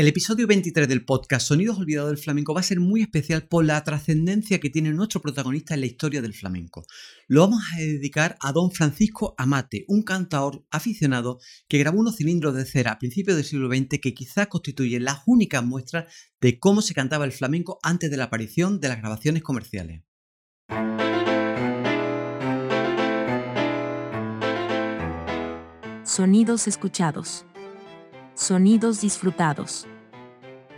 El episodio 23 del podcast Sonidos Olvidados del Flamenco va a ser muy especial por la trascendencia que tiene nuestro protagonista en la historia del flamenco. Lo vamos a dedicar a don Francisco Amate, un cantador aficionado que grabó unos cilindros de cera a principios del siglo XX que quizás constituyen las únicas muestras de cómo se cantaba el flamenco antes de la aparición de las grabaciones comerciales. Sonidos escuchados. Sonidos disfrutados.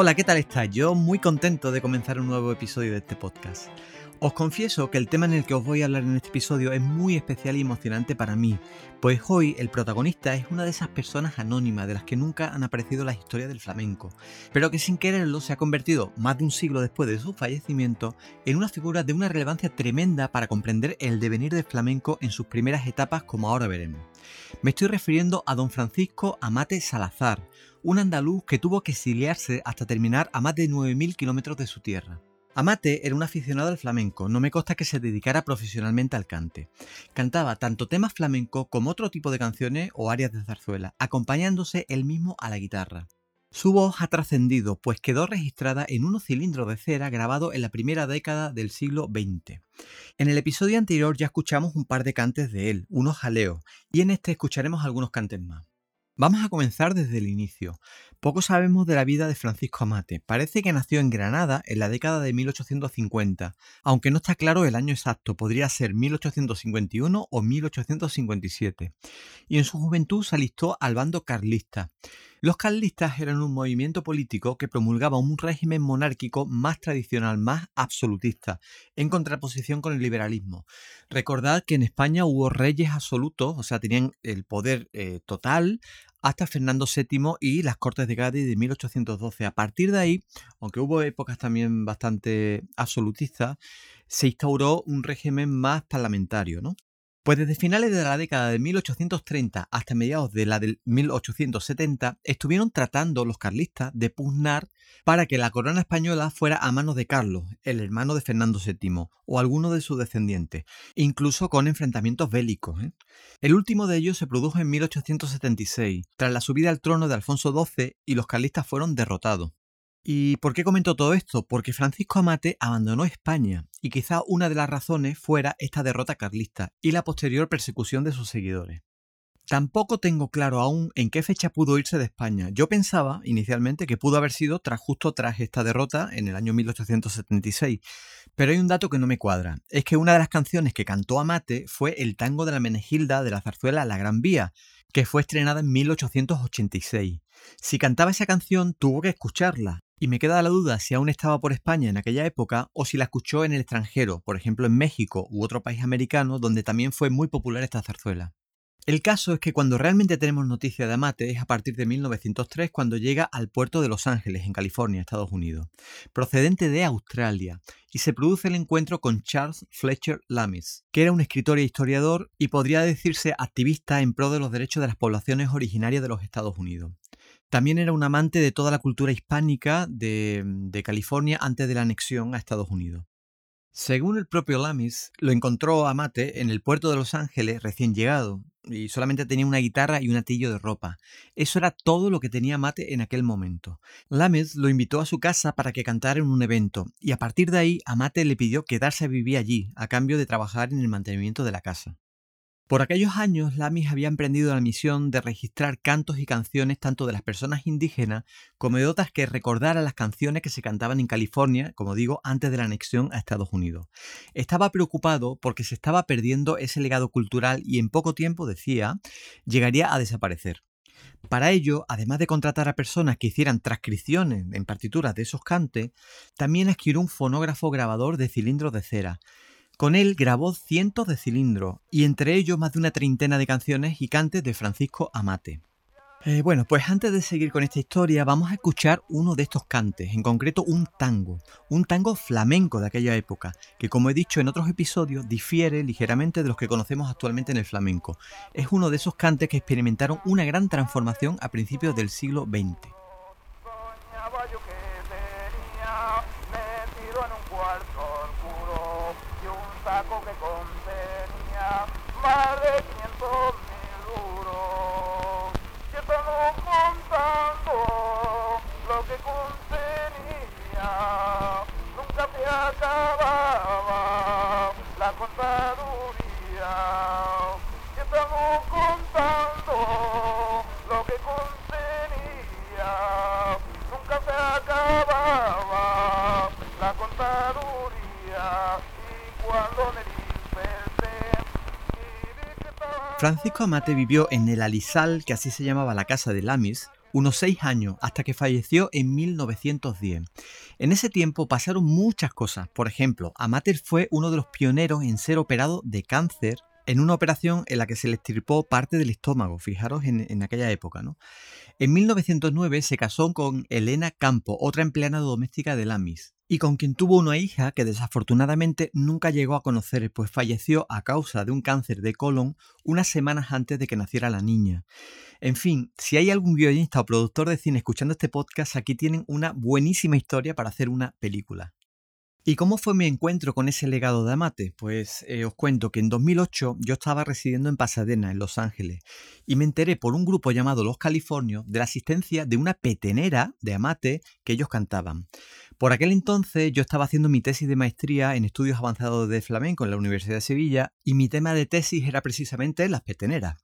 Hola, ¿qué tal estáis? Yo muy contento de comenzar un nuevo episodio de este podcast. Os confieso que el tema en el que os voy a hablar en este episodio es muy especial y emocionante para mí, pues hoy el protagonista es una de esas personas anónimas de las que nunca han aparecido en la historia del flamenco, pero que sin quererlo se ha convertido, más de un siglo después de su fallecimiento, en una figura de una relevancia tremenda para comprender el devenir del flamenco en sus primeras etapas como ahora veremos. Me estoy refiriendo a don Francisco Amate Salazar, un andaluz que tuvo que exiliarse hasta terminar a más de 9.000 kilómetros de su tierra. Amate era un aficionado al flamenco, no me consta que se dedicara profesionalmente al cante. Cantaba tanto temas flamencos como otro tipo de canciones o áreas de zarzuela, acompañándose él mismo a la guitarra. Su voz ha trascendido, pues quedó registrada en unos cilindros de cera grabados en la primera década del siglo XX. En el episodio anterior ya escuchamos un par de cantes de él, unos jaleos, y en este escucharemos algunos cantes más. Vamos a comenzar desde el inicio. Poco sabemos de la vida de Francisco Amate. Parece que nació en Granada en la década de 1850, aunque no está claro el año exacto, podría ser 1851 o 1857. Y en su juventud se alistó al bando carlista. Los carlistas eran un movimiento político que promulgaba un régimen monárquico más tradicional, más absolutista, en contraposición con el liberalismo. Recordad que en España hubo reyes absolutos, o sea, tenían el poder eh, total, hasta Fernando VII y las Cortes de Cádiz de 1812. A partir de ahí, aunque hubo épocas también bastante absolutistas, se instauró un régimen más parlamentario, ¿no? Pues desde finales de la década de 1830 hasta mediados de la del 1870 estuvieron tratando los carlistas de pugnar para que la corona española fuera a manos de Carlos, el hermano de Fernando VII, o alguno de sus descendientes, incluso con enfrentamientos bélicos. ¿eh? El último de ellos se produjo en 1876, tras la subida al trono de Alfonso XII y los carlistas fueron derrotados. ¿Y por qué comento todo esto? Porque Francisco Amate abandonó España y quizá una de las razones fuera esta derrota carlista y la posterior persecución de sus seguidores. Tampoco tengo claro aún en qué fecha pudo irse de España. Yo pensaba inicialmente que pudo haber sido tras justo tras esta derrota en el año 1876, pero hay un dato que no me cuadra. Es que una de las canciones que cantó Amate fue el tango de la Menegilda de la zarzuela La Gran Vía, que fue estrenada en 1886. Si cantaba esa canción, tuvo que escucharla, y me queda la duda si aún estaba por España en aquella época o si la escuchó en el extranjero, por ejemplo en México u otro país americano donde también fue muy popular esta zarzuela. El caso es que cuando realmente tenemos noticia de Amate es a partir de 1903 cuando llega al puerto de Los Ángeles, en California, Estados Unidos, procedente de Australia, y se produce el encuentro con Charles Fletcher Lamis, que era un escritor e historiador y podría decirse activista en pro de los derechos de las poblaciones originarias de los Estados Unidos. También era un amante de toda la cultura hispánica de, California antes de la anexión a Estados Unidos. Según el propio Lamis, lo encontró a Mate en el puerto de Los Ángeles recién llegado y solamente tenía una guitarra y un atillo de ropa. Eso era todo lo que tenía Mate en aquel momento. Lamis lo invitó a su casa para que cantara en un evento y a partir de ahí Amate le pidió quedarse a vivir allí a cambio de trabajar en el mantenimiento de la casa. Por aquellos años, Lamis había emprendido la misión de registrar cantos y canciones tanto de las personas indígenas como de otras que recordaran las canciones que se cantaban en California, como digo, antes de la anexión a Estados Unidos. Estaba preocupado porque se estaba perdiendo ese legado cultural y en poco tiempo, decía, llegaría a desaparecer. Para ello, además de contratar a personas que hicieran transcripciones en partituras de esos cantes, también adquirió un fonógrafo grabador de cilindros de cera, Con él grabó cientos de cilindros y entre ellos más de una treintena de canciones y cantes de Francisco Amate. Eh, bueno, pues antes de seguir con esta historia, vamos a escuchar uno de estos cantes, en concreto un tango, un tango flamenco de aquella época, que como he dicho en otros episodios, difiere ligeramente de los que conocemos actualmente en el flamenco. Es uno de esos cantes que experimentaron una gran transformación a principios del siglo XX. Francisco Amate vivió en el Alisal, que así se llamaba la casa de Lamis, unos seis años, hasta que falleció en 1910. En ese tiempo pasaron muchas cosas. Por ejemplo, Amate fue uno de los pioneros en ser operado de cáncer en una operación en la que se le estirpó parte del estómago, fijaros en, en, aquella época, ¿no? En 1909 se casó con Elena Campo, otra empleada doméstica de Lamis y con quien tuvo una hija que desafortunadamente nunca llegó a conocer, pues falleció a causa de un cáncer de colon unas semanas antes de que naciera la niña. En fin, si hay algún guionista o productor de cine escuchando este podcast, aquí tienen una buenísima historia para hacer una película. ¿Y cómo fue mi encuentro con ese legado de Amate? Pues eh, os cuento que en 2008 yo estaba residiendo en Pasadena, en Los Ángeles, y me enteré por un grupo llamado Los Californios de la asistencia de una petenera de Amate que ellos cantaban. Por aquel entonces yo estaba haciendo mi tesis de maestría en estudios avanzados de flamenco en la Universidad de Sevilla y mi tema de tesis era precisamente las peteneras.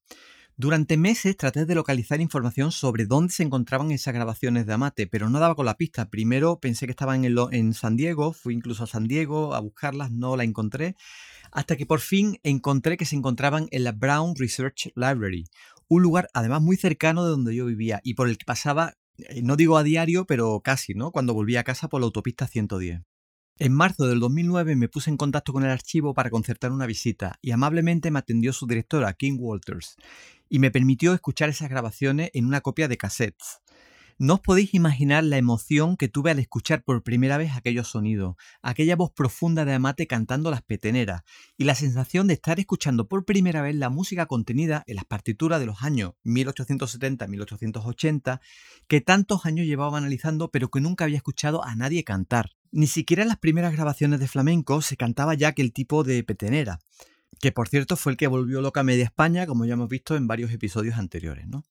Durante meses traté de localizar información sobre dónde se encontraban esas grabaciones de Amate, pero no daba con la pista. Primero pensé que estaban en, San Diego, fui incluso a San Diego a buscarlas, no la encontré, hasta que por fin encontré que se encontraban en la Brown Research Library, un lugar además muy cercano de donde yo vivía y por el que pasaba eh, no digo a diario, pero casi, ¿no? Cuando volví a casa por la autopista 110. En marzo del 2009 me puse en contacto con el archivo para concertar una visita y amablemente me atendió su directora, King Walters, y me permitió escuchar esas grabaciones en una copia de cassettes. No os podéis imaginar la emoción que tuve al escuchar por primera vez aquellos sonidos, aquella voz profunda de Amate cantando las peteneras, y la sensación de estar escuchando por primera vez la música contenida en las partituras de los años 1870-1880, que tantos años llevaba analizando pero que nunca había escuchado a nadie cantar. Ni siquiera en las primeras grabaciones de flamenco se cantaba ya aquel tipo de petenera que por cierto fue el que volvió loca media España, como ya hemos visto en varios episodios anteriores, ¿no?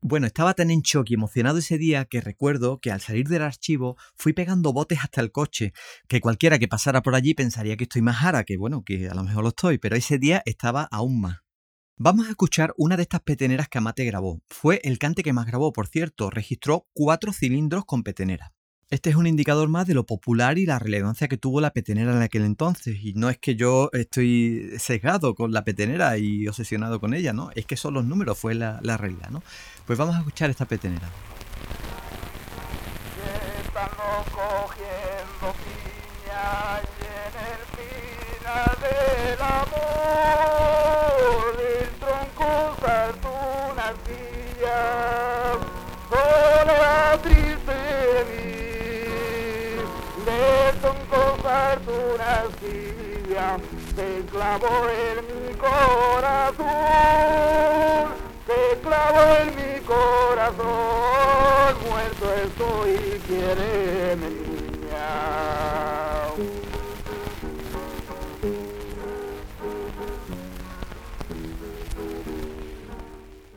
Bueno, estaba tan en shock y emocionado ese día que recuerdo que al salir del archivo fui pegando botes hasta el coche, que cualquiera que pasara por allí pensaría que estoy más jara, que bueno, que a lo mejor lo estoy, pero ese día estaba aún más. Vamos a escuchar una de estas peteneras que Amate grabó. Fue el cante que más grabó, por cierto, registró cuatro cilindros con petenera. Este es un indicador más de lo popular y la relevancia que tuvo la petenera en aquel entonces. Y no es que yo estoy sesgado con la petenera y obsesionado con ella, ¿no? Es que son los números, fue la, la realidad, ¿no? Pues vamos a escuchar esta petenera. Se clavó en mi corazón, se clavó en mi corazón, muerto estoy, quiere niña.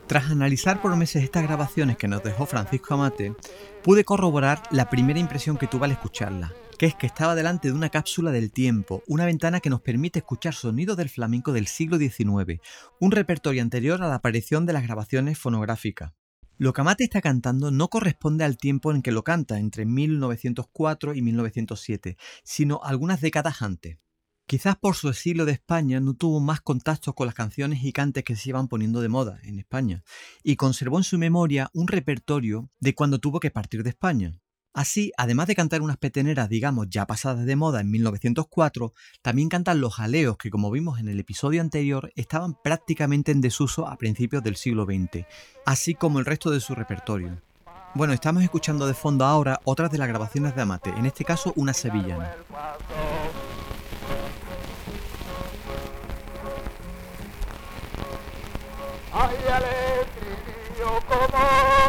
Tras analizar por meses estas grabaciones que nos dejó Francisco Amate, pude corroborar la primera impresión que tuve al escucharla, que es que estaba delante de una cápsula del tiempo, una ventana que nos permite escuchar sonidos del flamenco del siglo XIX, un repertorio anterior a la aparición de las grabaciones fonográficas. Lo que Amate está cantando no corresponde al tiempo en que lo canta, entre 1904 y 1907, sino algunas décadas antes. Quizás por su exilio de España no tuvo más contactos con las canciones y cantes que se iban poniendo de moda en España, y conservó en su memoria un repertorio de cuando tuvo que partir de España. Así, además de cantar unas peteneras, digamos, ya pasadas de moda en 1904, también cantan los jaleos que, como vimos en el episodio anterior, estaban prácticamente en desuso a principios del siglo XX, así como el resto de su repertorio. Bueno, estamos escuchando de fondo ahora otras de las grabaciones de Amate, en este caso una sevillana. como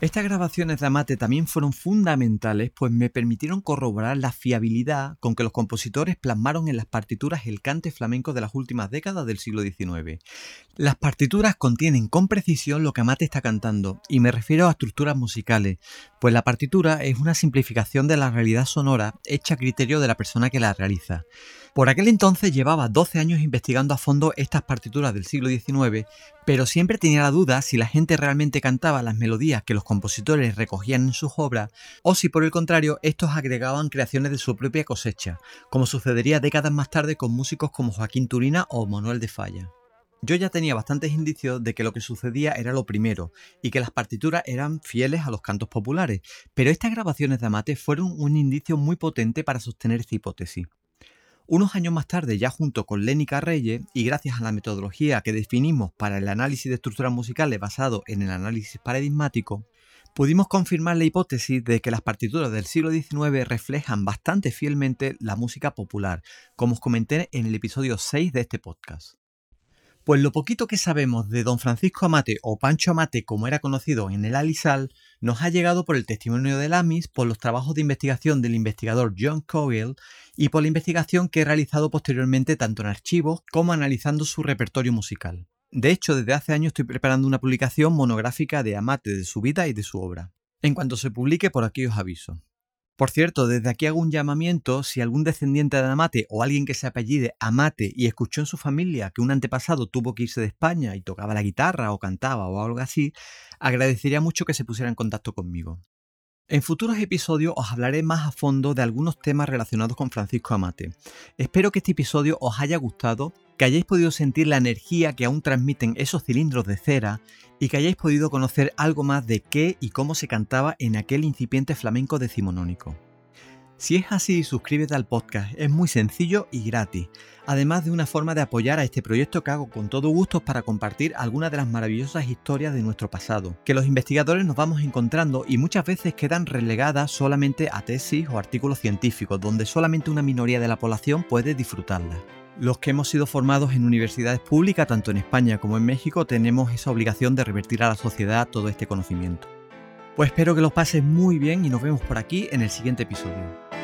Estas grabaciones de Amate también fueron fundamentales, pues me permitieron corroborar la fiabilidad con que los compositores plasmaron en las partituras el cante flamenco de las últimas décadas del siglo XIX. Las partituras contienen con precisión lo que Amate está cantando, y me refiero a estructuras musicales, pues la partitura es una simplificación de la realidad sonora hecha a criterio de la persona que la realiza. Por aquel entonces llevaba 12 años investigando a fondo estas partituras del siglo XIX, pero siempre tenía la duda si la gente realmente cantaba las melodías que los compositores recogían en sus obras, o si por el contrario estos agregaban creaciones de su propia cosecha, como sucedería décadas más tarde con músicos como Joaquín Turina o Manuel de Falla. Yo ya tenía bastantes indicios de que lo que sucedía era lo primero, y que las partituras eran fieles a los cantos populares, pero estas grabaciones de Amate fueron un indicio muy potente para sostener esta hipótesis. Unos años más tarde, ya junto con Lenny Carreye, y gracias a la metodología que definimos para el análisis de estructuras musicales basado en el análisis paradigmático, pudimos confirmar la hipótesis de que las partituras del siglo XIX reflejan bastante fielmente la música popular, como os comenté en el episodio 6 de este podcast. Pues lo poquito que sabemos de don Francisco Amate o Pancho Amate como era conocido en el Alisal nos ha llegado por el testimonio de Lamis, por los trabajos de investigación del investigador John Coyle y por la investigación que he realizado posteriormente tanto en archivos como analizando su repertorio musical. De hecho, desde hace años estoy preparando una publicación monográfica de Amate, de su vida y de su obra. En cuanto se publique, por aquí os aviso. Por cierto, desde aquí hago un llamamiento si algún descendiente de Amate o alguien que se apellide Amate y escuchó en su familia que un antepasado tuvo que irse de España y tocaba la guitarra o cantaba o algo así, agradecería mucho que se pusiera en contacto conmigo. En futuros episodios os hablaré más a fondo de algunos temas relacionados con Francisco Amate. Espero que este episodio os haya gustado, que hayáis podido sentir la energía que aún transmiten esos cilindros de cera y que hayáis podido conocer algo más de qué y cómo se cantaba en aquel incipiente flamenco decimonónico. Si es así, suscríbete al podcast, es muy sencillo y gratis, además de una forma de apoyar a este proyecto que hago con todo gusto para compartir algunas de las maravillosas historias de nuestro pasado, que los investigadores nos vamos encontrando y muchas veces quedan relegadas solamente a tesis o artículos científicos, donde solamente una minoría de la población puede disfrutarlas. Los que hemos sido formados en universidades públicas, tanto en España como en México, tenemos esa obligación de revertir a la sociedad todo este conocimiento. Pues espero que los pases muy bien y nos vemos por aquí en el siguiente episodio.